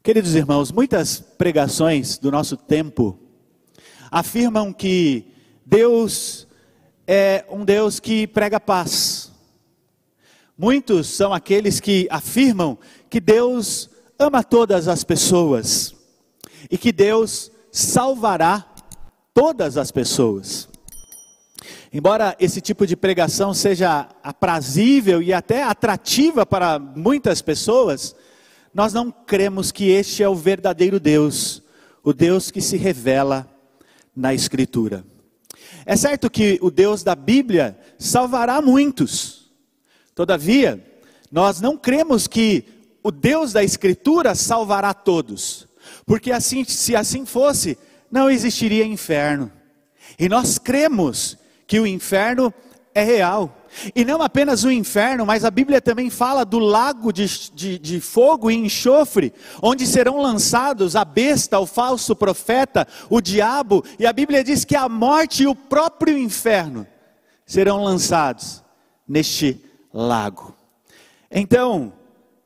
Queridos irmãos, muitas pregações do nosso tempo afirmam que Deus é um Deus que prega paz. Muitos são aqueles que afirmam que Deus ama todas as pessoas e que Deus salvará todas as pessoas. Embora esse tipo de pregação seja aprazível e até atrativa para muitas pessoas, nós não cremos que este é o verdadeiro Deus, o Deus que se revela na Escritura. É certo que o Deus da Bíblia salvará muitos, todavia, nós não cremos que o Deus da Escritura salvará todos, porque assim, se assim fosse, não existiria inferno. E nós cremos que o inferno é real. E não apenas o inferno, mas a Bíblia também fala do lago de, de, de, fogo e enxofre, onde serão lançados a besta, o falso profeta, o diabo, e a Bíblia diz que a morte e o próprio inferno serão lançados neste lago. Então,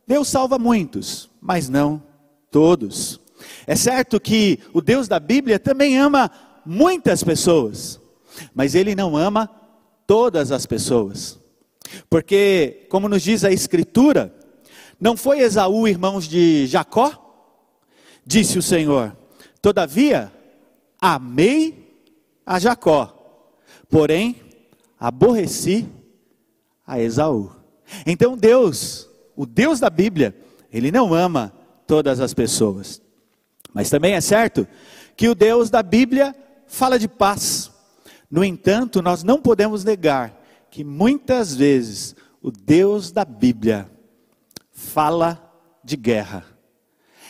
Deus salva muitos, mas não todos. É certo que o Deus da Bíblia também ama muitas pessoas, mas ele não ama todas as pessoas. Porque, como nos diz a Escritura, não foi Esaú irmãos de Jacó? Disse o Senhor: Todavia, amei a Jacó, porém, aborreci a Esaú. Então, Deus, o Deus da Bíblia, ele não ama todas as pessoas. Mas também é certo que o Deus da Bíblia fala de paz. No entanto, nós não podemos negar que muitas vezes o Deus da Bíblia fala de guerra,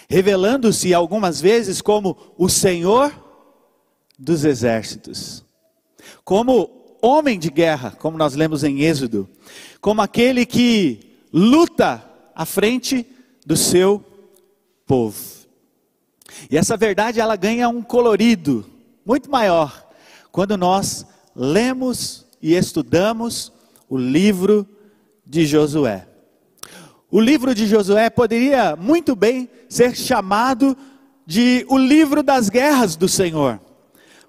revelando-se algumas vezes como o Senhor dos exércitos, como homem de guerra, como nós lemos em Êxodo, como aquele que luta à frente do seu povo. E essa verdade ela ganha um colorido muito maior quando nós lemos e estudamos o livro de Josué. O livro de Josué poderia muito bem ser chamado de o livro das guerras do Senhor,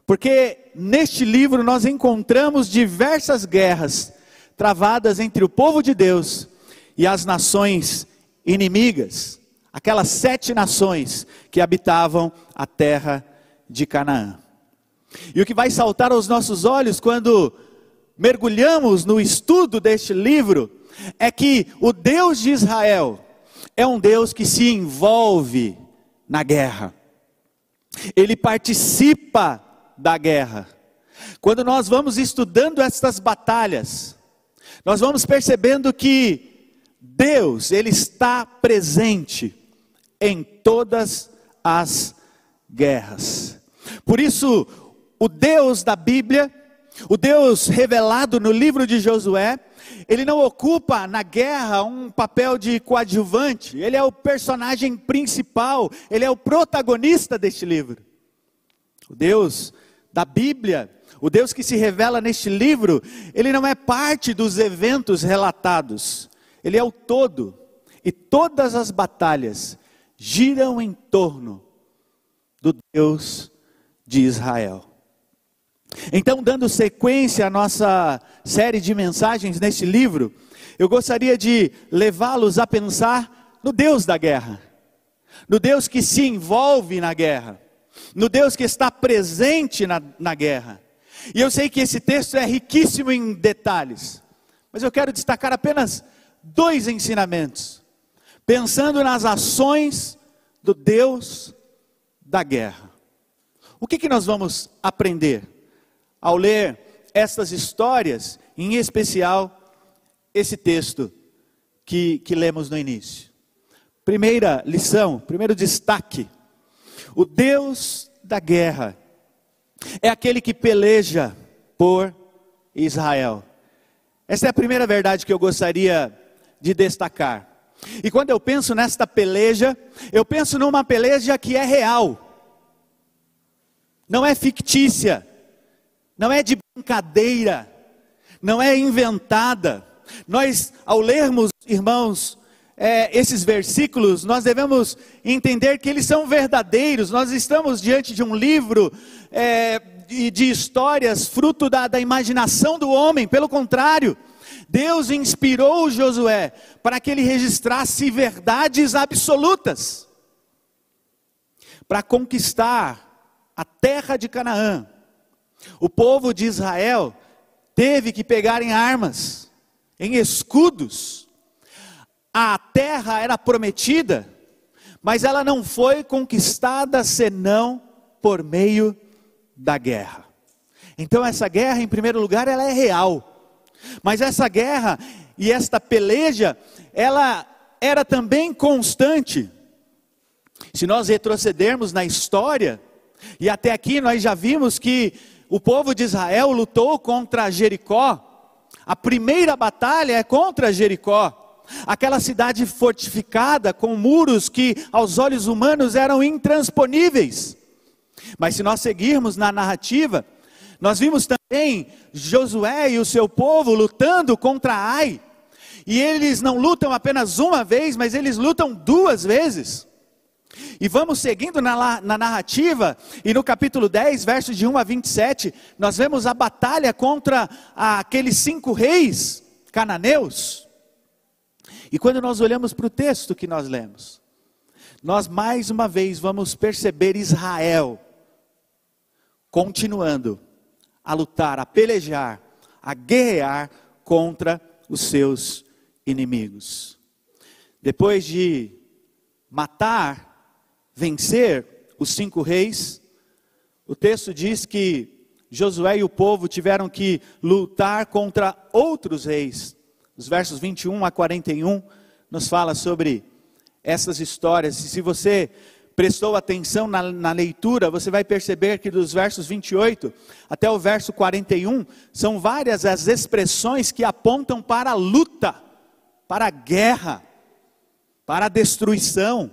porque neste livro nós encontramos diversas guerras travadas entre o povo de Deus e as nações inimigas, aquelas sete nações que habitavam a terra de Canaã. E o que vai saltar aos nossos olhos quando mergulhamos no estudo deste livro é que o Deus de Israel é um Deus que se envolve na guerra. Ele participa da guerra. Quando nós vamos estudando estas batalhas, nós vamos percebendo que Deus, ele está presente em todas as guerras. Por isso, o Deus da Bíblia, o Deus revelado no livro de Josué, ele não ocupa na guerra um papel de coadjuvante, ele é o personagem principal, ele é o protagonista deste livro. O Deus da Bíblia, o Deus que se revela neste livro, ele não é parte dos eventos relatados, ele é o todo, e todas as batalhas giram em torno do Deus de Israel. Então, dando sequência à nossa série de mensagens neste livro, eu gostaria de levá-los a pensar no Deus da guerra, no Deus que se envolve na guerra, no Deus que está presente na, na guerra. E eu sei que esse texto é riquíssimo em detalhes, mas eu quero destacar apenas dois ensinamentos, pensando nas ações do Deus da guerra. O que, que nós vamos aprender? Ao ler estas histórias, em especial esse texto que, que lemos no início. Primeira lição, primeiro destaque: o Deus da guerra é aquele que peleja por Israel. Essa é a primeira verdade que eu gostaria de destacar. E quando eu penso nesta peleja, eu penso numa peleja que é real, não é fictícia não é de brincadeira, não é inventada. Nós, ao lermos, irmãos, é, esses versículos, nós devemos entender que eles são verdadeiros. Nós estamos diante de um livro é, de, de, histórias fruto da, da imaginação do homem. Pelo contrário, Deus inspirou Josué para que ele registrasse verdades absolutas para conquistar a terra de Canaã. O povo de Israel teve que pegar em armas, em escudos. A terra era prometida, mas ela não foi conquistada senão por meio da guerra. Então essa guerra, em primeiro lugar, ela é real. Mas essa guerra e esta peleja, ela era também constante. Se nós retrocedermos na história, e até aqui nós já vimos que o povo de Israel lutou contra Jericó. A primeira batalha é contra Jericó. Aquela cidade fortificada com muros que aos olhos humanos eram intransponíveis. Mas se nós seguirmos na narrativa, nós vimos também Josué e o seu povo lutando contra Ai. E eles não lutam apenas uma vez, mas eles lutam duas vezes. E vamos seguindo na, na, narrativa, e no capítulo 10, versos de 1 a 27, nós vemos a batalha contra aqueles cinco reis cananeus. E quando nós olhamos para o texto que nós lemos, nós mais uma vez vamos perceber Israel continuando a lutar, a pelejar, a guerrear contra os seus inimigos. Depois de matar vencer os cinco reis, o texto diz que Josué e o povo tiveram que lutar contra outros reis. Os versos 21 a 41 nos fala sobre essas histórias. E se você prestou atenção na, na, leitura, você vai perceber que dos versos 28 até o verso 41 são várias as expressões que apontam para a luta, para a guerra, para a destruição.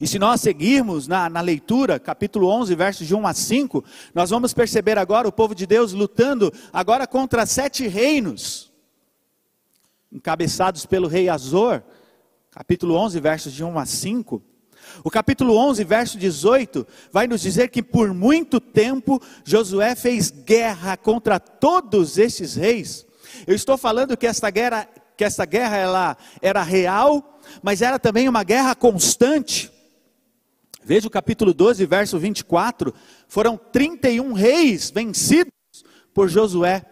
E se nós seguirmos na, na, leitura, capítulo 11, versos de 1 a 5, nós vamos perceber agora o povo de Deus lutando agora contra sete reinos, encabeçados pelo rei Azor, capítulo 11, versos de 1 a 5. O capítulo 11, verso 18, vai nos dizer que por muito tempo Josué fez guerra contra todos esses reis. Eu estou falando que esta guerra, que essa guerra ela era real, mas era também uma guerra constante. Veja o capítulo 12, verso 24: foram 31 reis vencidos por Josué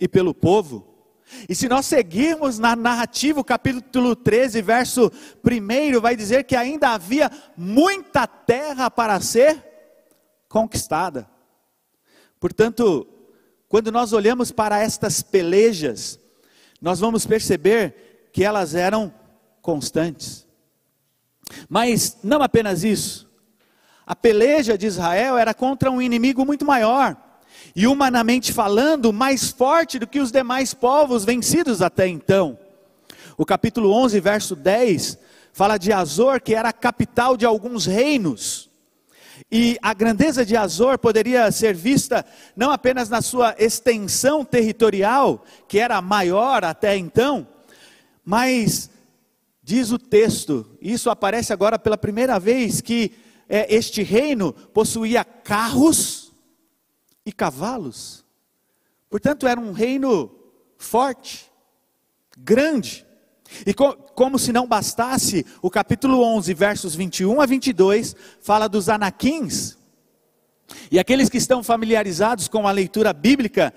e pelo povo. E se nós seguirmos na narrativa, o capítulo 13, verso 1, vai dizer que ainda havia muita terra para ser conquistada. Portanto, quando nós olhamos para estas pelejas, nós vamos perceber que elas eram constantes. Mas não apenas isso. A peleja de Israel era contra um inimigo muito maior, e humanamente falando, mais forte do que os demais povos vencidos até então. O capítulo 11, verso 10, fala de Azor, que era a capital de alguns reinos. E a grandeza de Azor poderia ser vista não apenas na sua extensão territorial, que era maior até então, mas Diz o texto, isso aparece agora pela primeira vez, que é, este reino possuía carros e cavalos. Portanto, era um reino forte, grande. E co como se não bastasse, o capítulo 11, versos 21 a 22, fala dos anaquins. E aqueles que estão familiarizados com a leitura bíblica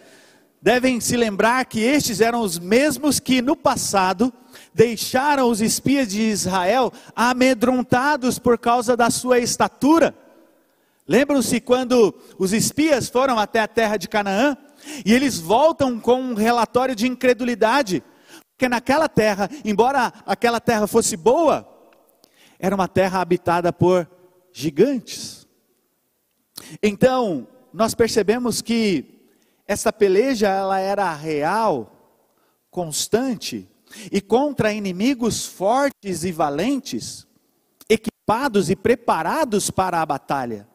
devem se lembrar que estes eram os mesmos que no passado deixaram os espias de Israel amedrontados por causa da sua estatura. Lembram-se quando os espias foram até a terra de Canaã e eles voltam com um relatório de incredulidade, porque naquela terra, embora aquela terra fosse boa, era uma terra habitada por gigantes. Então, nós percebemos que essa peleja ela era real, constante e contra inimigos fortes e valentes, equipados e preparados para a batalha.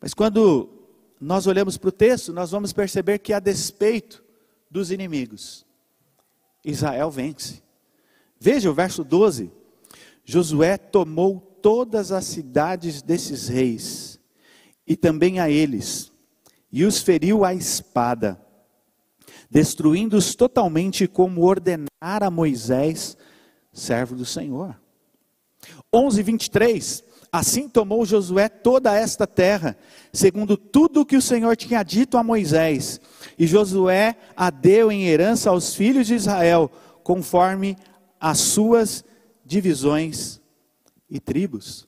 Mas quando nós olhamos para o texto, nós vamos perceber que a despeito dos inimigos, Israel vence. Veja o verso 12. Josué tomou todas as cidades desses reis, e também a eles, e os feriu à espada, destruindo-os totalmente, como ordenara Moisés, servo do Senhor. 11, 23. Assim tomou Josué toda esta terra, segundo tudo o que o Senhor tinha dito a Moisés, e Josué a deu em herança aos filhos de Israel, conforme as suas divisões e tribos.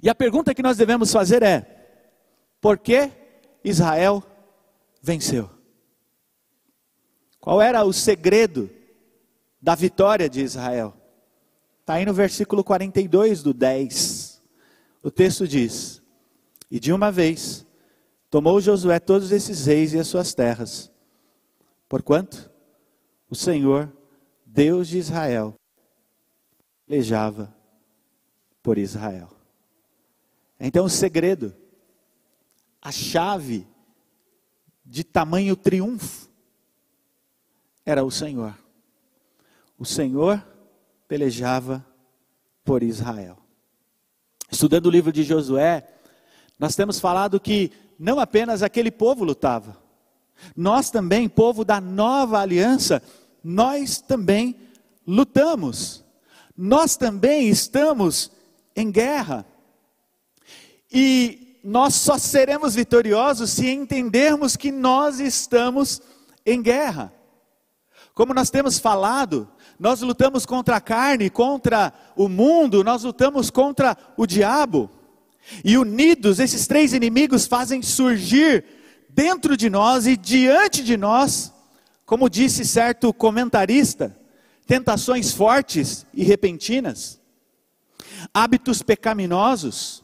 E a pergunta que nós devemos fazer é: por que Israel venceu? Qual era o segredo da vitória de Israel? Está aí no versículo 42 do 10. O texto diz: E de uma vez tomou Josué todos esses reis e as suas terras, porquanto o Senhor Deus de Israel pelejava por Israel. Então o segredo, a chave de tamanho triunfo era o Senhor. O Senhor pelejava por Israel. Estudando o livro de Josué, nós temos falado que não apenas aquele povo lutava, nós também, povo da nova aliança, nós também lutamos, nós também estamos em guerra. E nós só seremos vitoriosos se entendermos que nós estamos em guerra. Como nós temos falado, nós lutamos contra a carne, contra o mundo, nós lutamos contra o diabo. E unidos, esses três inimigos fazem surgir dentro de nós e diante de nós como disse certo comentarista, tentações fortes e repentinas, hábitos pecaminosos,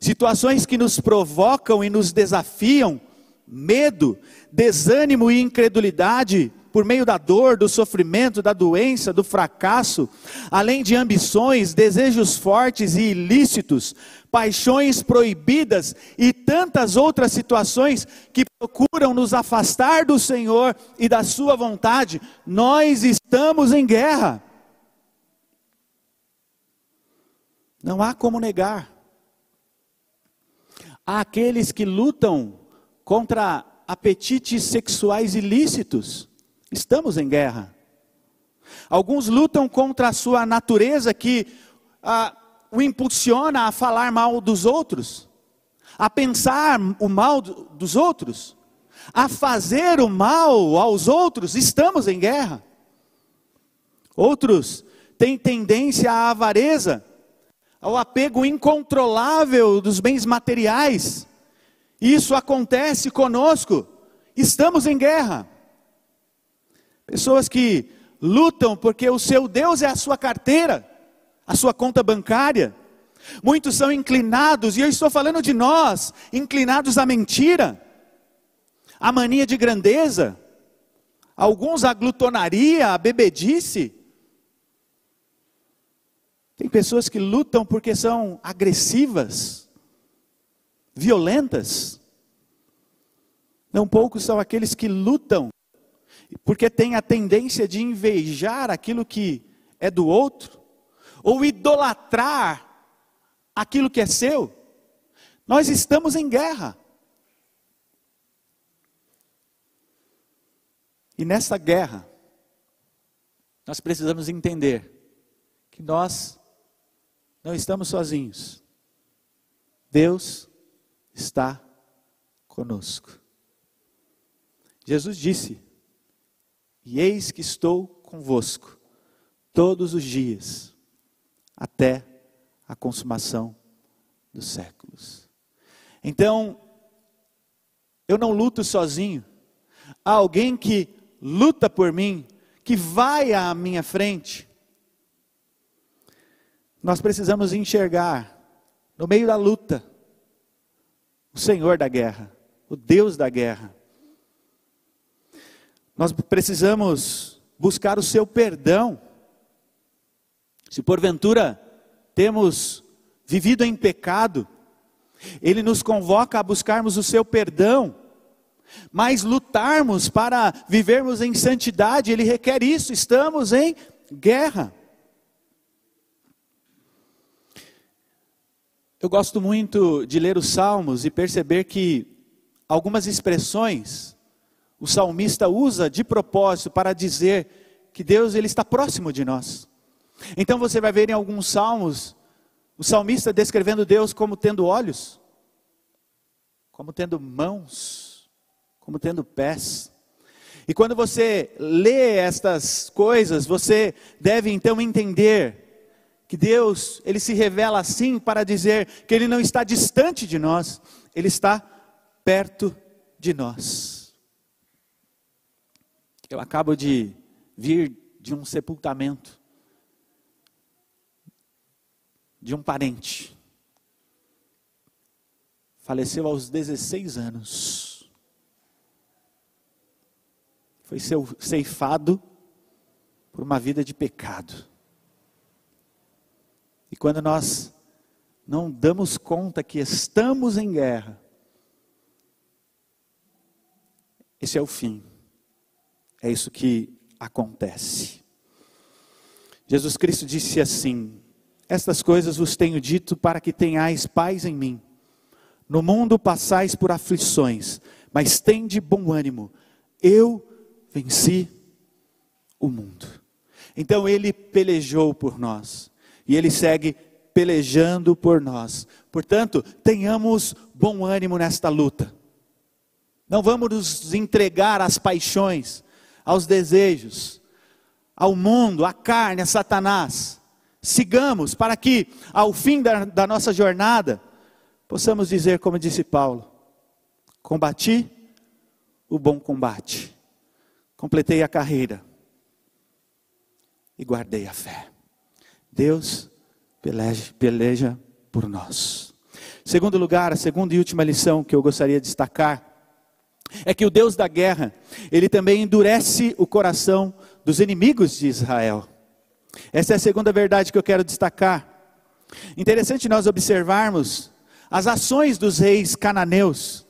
situações que nos provocam e nos desafiam, medo, desânimo e incredulidade, por meio da dor, do sofrimento, da doença, do fracasso, além de ambições, desejos fortes e ilícitos, paixões proibidas e tantas outras situações que procuram nos afastar do Senhor e da Sua vontade, nós estamos em guerra. Não há como negar. Há aqueles que lutam contra apetites sexuais ilícitos. Estamos em guerra. Alguns lutam contra a sua natureza que ah, o impulsiona a falar mal dos outros, a pensar o mal dos outros, a fazer o mal aos outros. Estamos em guerra. Outros têm tendência à avareza, ao apego incontrolável dos bens materiais. Isso acontece conosco. Estamos em guerra. Pessoas que lutam porque o seu Deus é a sua carteira, a sua conta bancária. Muitos são inclinados, e eu estou falando de nós, inclinados à mentira, à mania de grandeza, alguns à glutonaria, à bebedice. Tem pessoas que lutam porque são agressivas, violentas. Não poucos são aqueles que lutam porque tem a tendência de invejar aquilo que é do outro, ou idolatrar aquilo que é seu. Nós estamos em guerra. E nessa guerra, nós precisamos entender que nós não estamos sozinhos. Deus está conosco. Jesus disse: e eis que estou convosco todos os dias, até a consumação dos séculos. Então, eu não luto sozinho, há alguém que luta por mim, que vai à minha frente. Nós precisamos enxergar, no meio da luta, o Senhor da guerra, o Deus da guerra. Nós precisamos buscar o seu perdão. Se porventura temos vivido em pecado, ele nos convoca a buscarmos o seu perdão, mas lutarmos para vivermos em santidade, ele requer isso, estamos em guerra. Eu gosto muito de ler os Salmos e perceber que algumas expressões o salmista usa de propósito para dizer que Deus ele está próximo de nós. Então você vai ver em alguns salmos o salmista descrevendo Deus como tendo olhos, como tendo mãos, como tendo pés. E quando você lê estas coisas, você deve então entender que Deus, ele se revela assim para dizer que ele não está distante de nós, ele está perto de nós. Eu acabo de vir de um sepultamento de um parente. Faleceu aos 16 anos. Foi ceifado por uma vida de pecado. E quando nós não damos conta que estamos em guerra, esse é o fim. É isso que acontece. Jesus Cristo disse assim: estas coisas vos tenho dito para que tenhais paz em mim. No mundo passais por aflições, mas tende bom ânimo. Eu venci o mundo. Então ele pelejou por nós e ele segue pelejando por nós. Portanto, tenhamos bom ânimo nesta luta. Não vamos nos entregar às paixões, aos desejos, ao mundo, à carne, a Satanás sigamos, para que ao fim da, da nossa jornada, possamos dizer, como disse Paulo: combati o bom combate, completei a carreira e guardei a fé. Deus peleja, peleja por nós. Segundo lugar, a segunda e última lição que eu gostaria de destacar é que o Deus da guerra, ele também endurece o coração dos inimigos de Israel. Essa é a segunda verdade que eu quero destacar. Interessante nós observarmos as ações dos reis cananeus,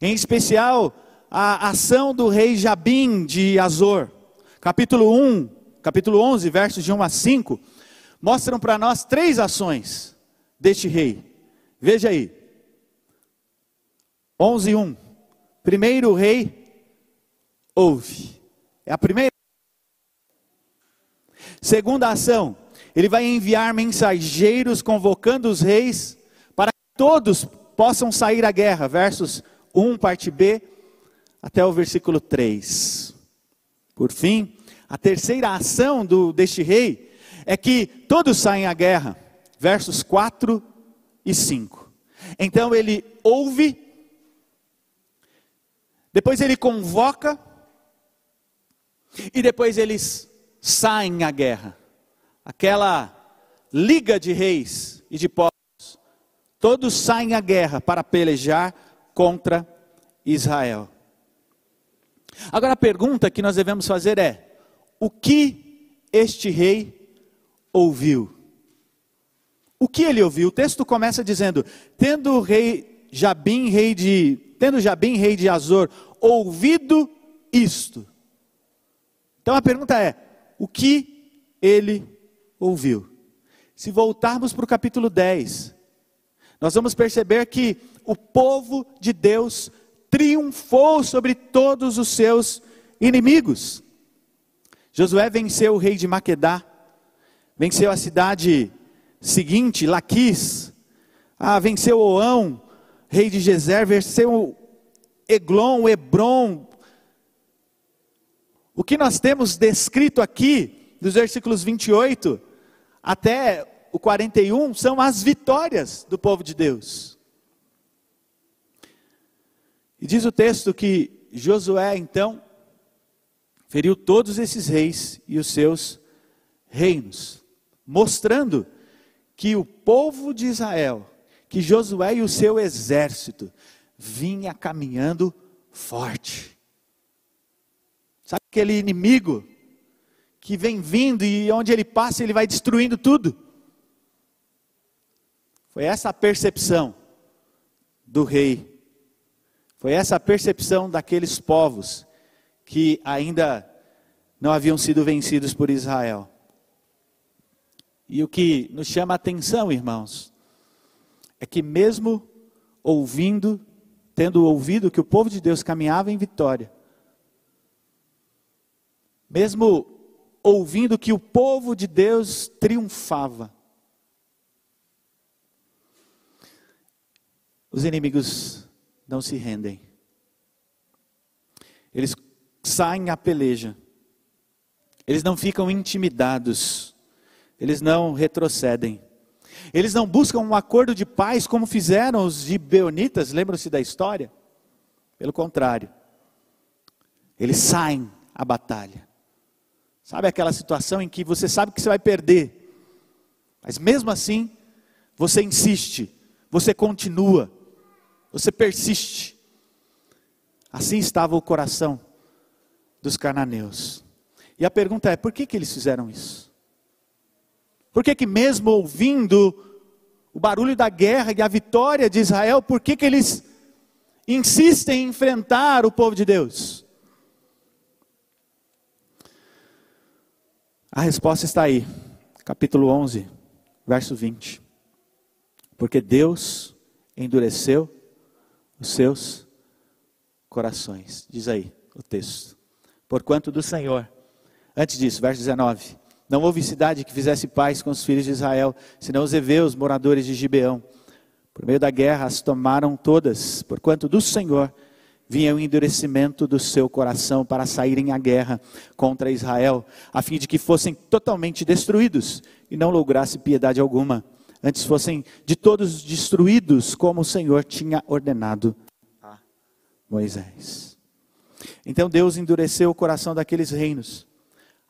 em especial a ação do rei Jabim de Azor. Capítulo 1, capítulo 11, versos de 1 a 5, mostram para nós três ações deste rei. Veja aí. 11, 1. Primeiro o rei ouve. É a primeira Segunda ação, ele vai enviar mensageiros convocando os reis para que todos possam sair à guerra. Versos 1, parte B, até o versículo 3. Por fim, a terceira ação do, deste rei é que todos saem à guerra. Versos 4 e 5. Então ele ouve, depois ele convoca, e depois eles saem à guerra. Aquela liga de reis e de povos, todos saem à guerra para pelejar contra Israel. Agora a pergunta que nós devemos fazer é: o que este rei ouviu? O que ele ouviu? O texto começa dizendo: tendo o rei Jabim, rei de, tendo Jabim, rei de Azor, ouvido isto. Então a pergunta é: o que ele ouviu. Se voltarmos para o capítulo 10, nós vamos perceber que o povo de Deus triunfou sobre todos os seus inimigos. Josué venceu o rei de Maquedá, venceu a cidade seguinte, Laquis, ah, venceu Oão, rei de Gezer, venceu Eglon, Hebron, o que nós temos descrito aqui, dos versículos 28 até o 41, são as vitórias do povo de Deus. E diz o texto que Josué, então, feriu todos esses reis e os seus reinos, mostrando que o povo de Israel, que Josué e o seu exército, vinha caminhando forte. Sabe aquele inimigo que vem vindo e onde ele passa ele vai destruindo tudo? Foi essa a percepção do rei. Foi essa a percepção daqueles povos que ainda não haviam sido vencidos por Israel. E o que nos chama a atenção, irmãos, é que mesmo ouvindo, tendo ouvido que o povo de Deus caminhava em vitória, mesmo ouvindo que o povo de Deus triunfava, os inimigos não se rendem. Eles saem à peleja. Eles não ficam intimidados. Eles não retrocedem. Eles não buscam um acordo de paz como fizeram os gibeonitas, lembram-se da história? Pelo contrário. Eles saem à batalha. Sabe aquela situação em que você sabe que você vai perder, mas mesmo assim, você insiste, você continua, você persiste. Assim estava o coração dos cananeus. E a pergunta é: por que, que eles fizeram isso? Por que, que mesmo ouvindo o barulho da guerra e a vitória de Israel, por que, que eles insistem em enfrentar o povo de Deus? A resposta está aí, capítulo 11, verso 20. Porque Deus endureceu os seus corações. Diz aí o texto. Porquanto do Senhor. Antes disso, verso 19. Não houve cidade que fizesse paz com os filhos de Israel, senão os heveus, moradores de Gibeão. Por meio da guerra as tomaram todas, porquanto do Senhor vinha o endurecimento do seu coração para saírem à guerra contra Israel, a fim de que fossem totalmente destruídos e não lograsse piedade alguma antes fossem de todos destruídos, como o Senhor tinha ordenado a Moisés. Então Deus endureceu o coração daqueles reinos,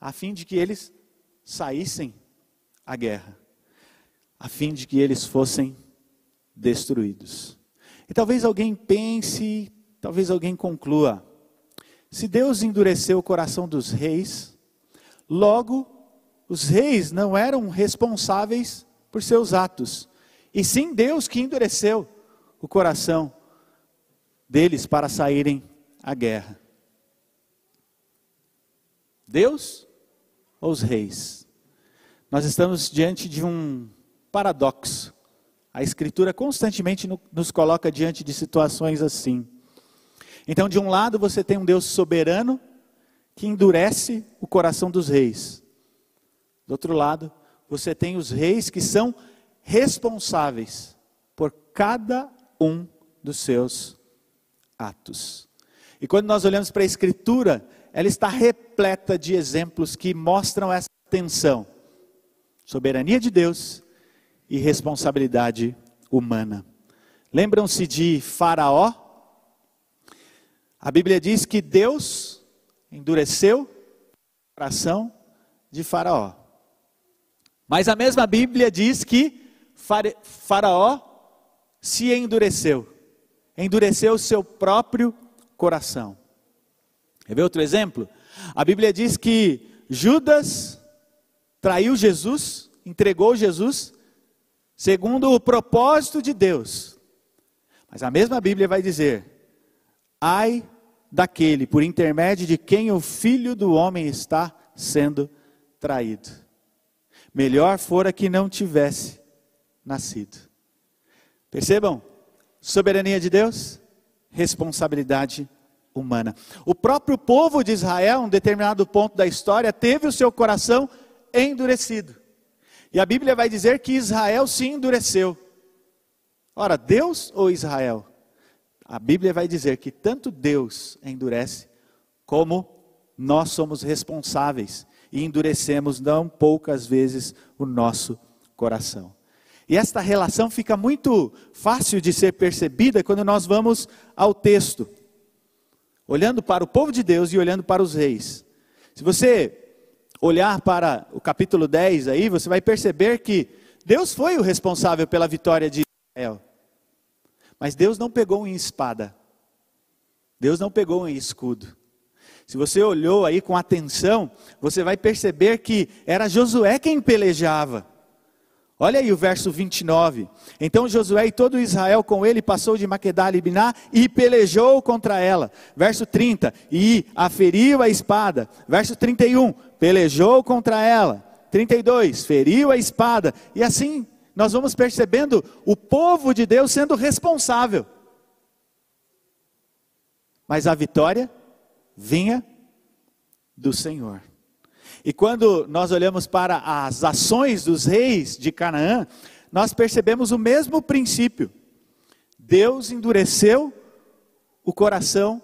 a fim de que eles saíssem à guerra, a fim de que eles fossem destruídos. E talvez alguém pense, talvez alguém conclua: se Deus endureceu o coração dos reis, logo os reis não eram responsáveis por seus atos, e sim Deus que endureceu o coração deles para saírem à guerra. Deus os reis? Nós estamos diante de um paradoxo. A Escritura constantemente nos coloca diante de situações assim. Então, de um lado, você tem um Deus soberano que endurece o coração dos reis. Do outro lado, você tem os reis que são responsáveis por cada um dos seus atos. E quando nós olhamos para a Escritura, ela está repleta de exemplos que mostram essa tensão: soberania de Deus e responsabilidade humana. Lembram-se de Faraó? A Bíblia diz que Deus endureceu o coração de Faraó. Mas a mesma Bíblia diz que Faraó se endureceu, endureceu seu próprio coração. Quer ver outro exemplo? A Bíblia diz que Judas traiu Jesus, entregou Jesus, segundo o propósito de Deus. Mas a mesma Bíblia vai dizer: ai daquele por intermédio de quem o filho do homem está sendo traído. Melhor fora que não tivesse nascido. Percebam? Soberania de Deus, responsabilidade humana. O próprio povo de Israel, um determinado ponto da história, teve o seu coração endurecido. E a Bíblia vai dizer que Israel se endureceu. Ora, Deus ou Israel? A Bíblia vai dizer que tanto Deus endurece, como nós somos responsáveis e endurecemos não poucas vezes o nosso coração. E esta relação fica muito fácil de ser percebida quando nós vamos ao texto, olhando para o povo de Deus e olhando para os reis. Se você olhar para o capítulo 10 aí, você vai perceber que Deus foi o responsável pela vitória de Israel. Mas Deus não pegou em espada. Deus não pegou em escudo. Se você olhou aí com atenção, você vai perceber que era Josué quem pelejava. Olha aí o verso 29. Então Josué e todo Israel com ele passou de Maquedá a Libiná e pelejou contra ela. Verso 30. E aferiu a espada. Verso 31. Pelejou contra ela. 32, feriu a espada. E assim nós vamos percebendo o povo de Deus sendo responsável. Mas a vitória vinha do Senhor. E quando nós olhamos para as ações dos reis de Canaã, nós percebemos o mesmo princípio. Deus endureceu o coração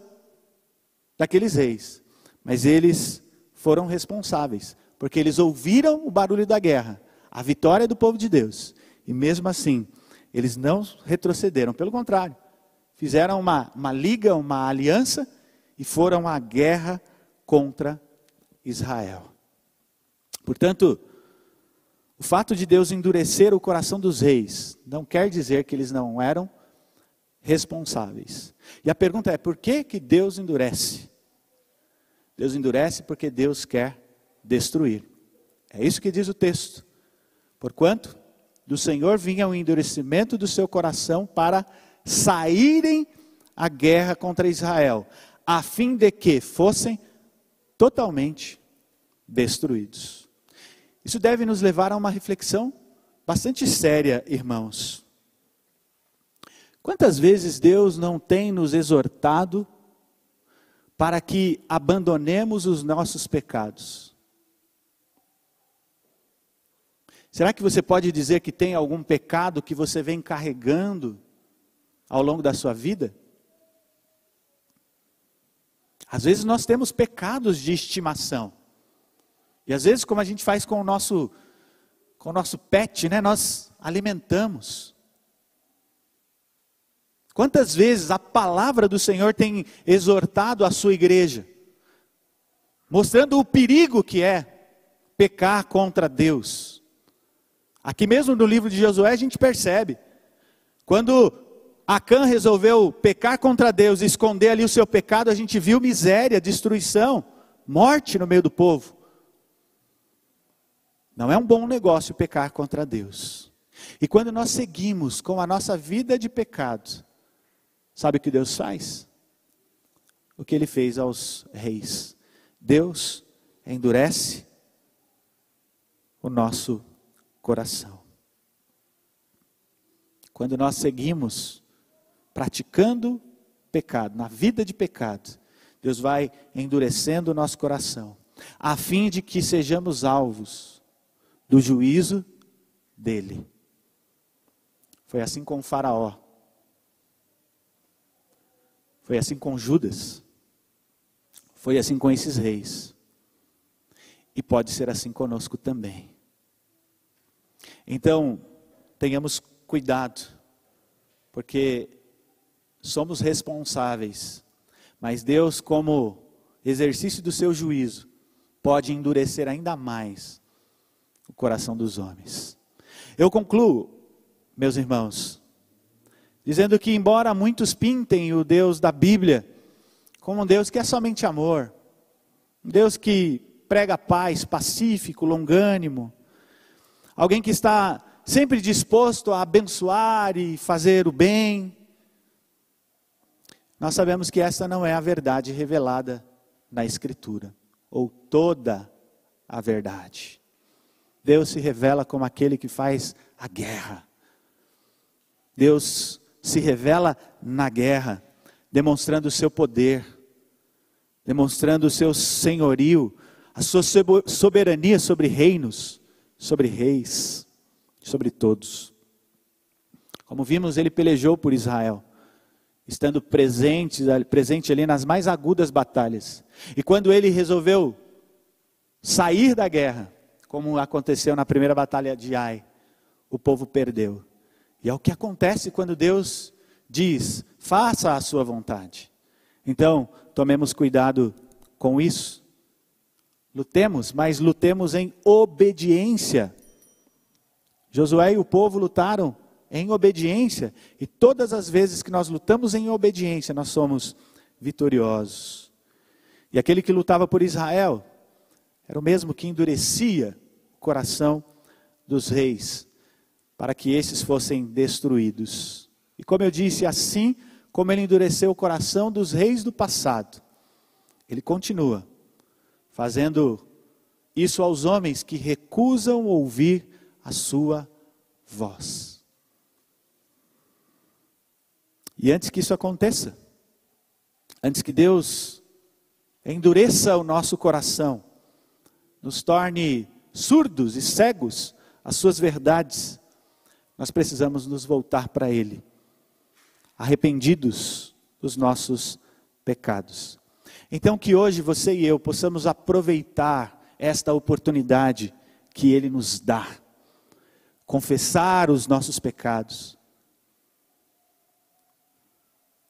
daqueles reis, mas eles foram responsáveis, porque eles ouviram o barulho da guerra, a vitória do povo de Deus, e mesmo assim, eles não retrocederam, pelo contrário, fizeram uma, uma liga, uma aliança e foram à guerra contra Israel. Portanto, o fato de Deus endurecer o coração dos reis não quer dizer que eles não eram responsáveis. E a pergunta é: por que, que Deus endurece? Deus endurece porque Deus quer destruir. É isso que diz o texto. Porquanto do Senhor vinha o endurecimento do seu coração para saírem à guerra contra Israel, a fim de que fossem totalmente destruídos. Isso deve nos levar a uma reflexão bastante séria, irmãos. Quantas vezes Deus não tem nos exortado para que abandonemos os nossos pecados? Será que você pode dizer que tem algum pecado que você vem carregando ao longo da sua vida? Às vezes nós temos pecados de estimação. E às vezes, como a gente faz com o nosso, com o nosso pet, né, nós alimentamos. Quantas vezes a palavra do Senhor tem exortado a sua igreja, mostrando o perigo que é pecar contra Deus. Aqui mesmo no livro de Josué a gente percebe, quando Acã resolveu pecar contra Deus, esconder ali o seu pecado, a gente viu miséria, destruição, morte no meio do povo. Não é um bom negócio pecar contra Deus. E quando nós seguimos com a nossa vida de pecado, sabe o que Deus faz? O que ele fez aos reis. Deus endurece o nosso coração. Quando nós seguimos praticando pecado, na vida de pecado, Deus vai endurecendo o nosso coração, a fim de que sejamos alvos do juízo dele. Foi assim com Faraó. Foi assim com Judas. Foi assim com esses reis. E pode ser assim conosco também. Então, tenhamos cuidado, porque somos responsáveis, mas Deus, como exercício do seu juízo, pode endurecer ainda mais o coração dos homens. Eu concluo, meus irmãos, dizendo que, embora muitos pintem o Deus da Bíblia como um Deus que é somente amor, um Deus que prega paz, pacífico, longânimo, alguém que está sempre disposto a abençoar e fazer o bem, nós sabemos que essa não é a verdade revelada na Escritura, ou toda a verdade. Deus se revela como aquele que faz a guerra. Deus se revela na guerra, demonstrando o seu poder, demonstrando o seu senhorio, a sua soberania sobre reinos, sobre reis, sobre todos. Como vimos, ele pelejou por Israel estando presente, presente ali nas mais agudas batalhas. E quando ele resolveu sair da guerra, como aconteceu na primeira batalha de Ai, o povo perdeu. E é o que acontece quando Deus diz: faça a sua vontade. Então, tomemos cuidado com isso. Lutemos, mas lutemos em obediência. Josué e o povo lutaram em obediência, e todas as vezes que nós lutamos em obediência, nós somos vitoriosos. E aquele que lutava por Israel era o mesmo que endurecia coração dos reis, para que esses fossem destruídos. E como eu disse, assim como ele endureceu o coração dos reis do passado, ele continua fazendo isso aos homens que recusam ouvir a sua voz. E antes que isso aconteça, antes que Deus endureça o nosso coração, nos torne surdos e cegos às suas verdades, nós precisamos nos voltar para Ele, arrependidos dos nossos pecados. Então, que hoje você e eu possamos aproveitar esta oportunidade que Ele nos dá, confessar os nossos pecados,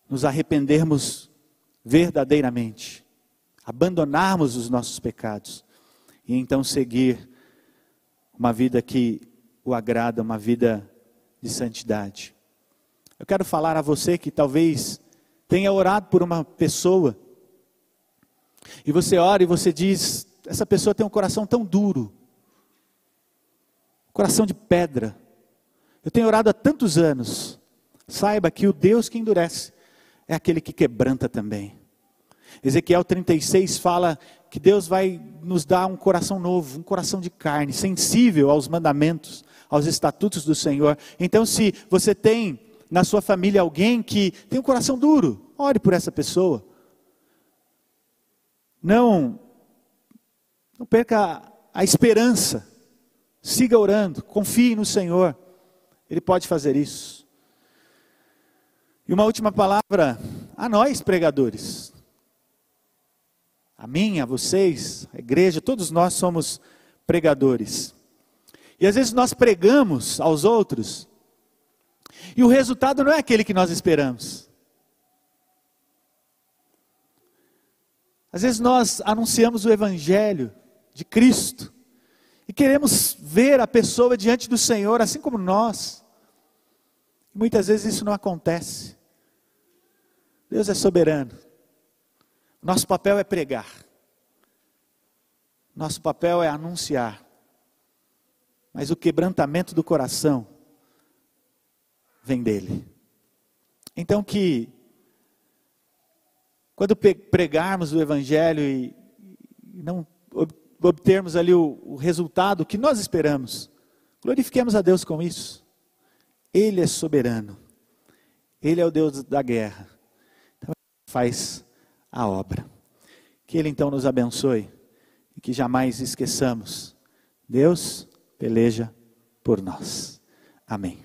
nos arrependermos verdadeiramente, abandonarmos os nossos pecados e então seguir uma vida que o agrada, uma vida de santidade. Eu quero falar a você que talvez tenha orado por uma pessoa e você ora e você diz: essa pessoa tem um coração tão duro, coração de pedra. Eu tenho orado há tantos anos. Saiba que o Deus que endurece é aquele que quebranta também. Ezequiel 36 fala que Deus vai nos dar um coração novo, um coração de carne, sensível aos mandamentos, aos estatutos do Senhor. Então, se você tem na sua família alguém que tem um coração duro, ore por essa pessoa. Não, não perca a esperança. Siga orando, confie no Senhor. Ele pode fazer isso. E uma última palavra a nós, pregadores. A mim, a vocês, a igreja, todos nós somos pregadores. E às vezes nós pregamos aos outros, e o resultado não é aquele que nós esperamos. Às vezes nós anunciamos o Evangelho de Cristo, e queremos ver a pessoa diante do Senhor, assim como nós. Muitas vezes isso não acontece. Deus é soberano. Nosso papel é pregar. Nosso papel é anunciar. Mas o quebrantamento do coração vem dele. Então que quando pregarmos o evangelho e não obtermos ali o, o resultado que nós esperamos, glorifiquemos a Deus com isso. Ele é soberano. Ele é o Deus da guerra. Então, faz a obra. Que Ele então nos abençoe e que jamais esqueçamos. Deus peleja por nós. Amém.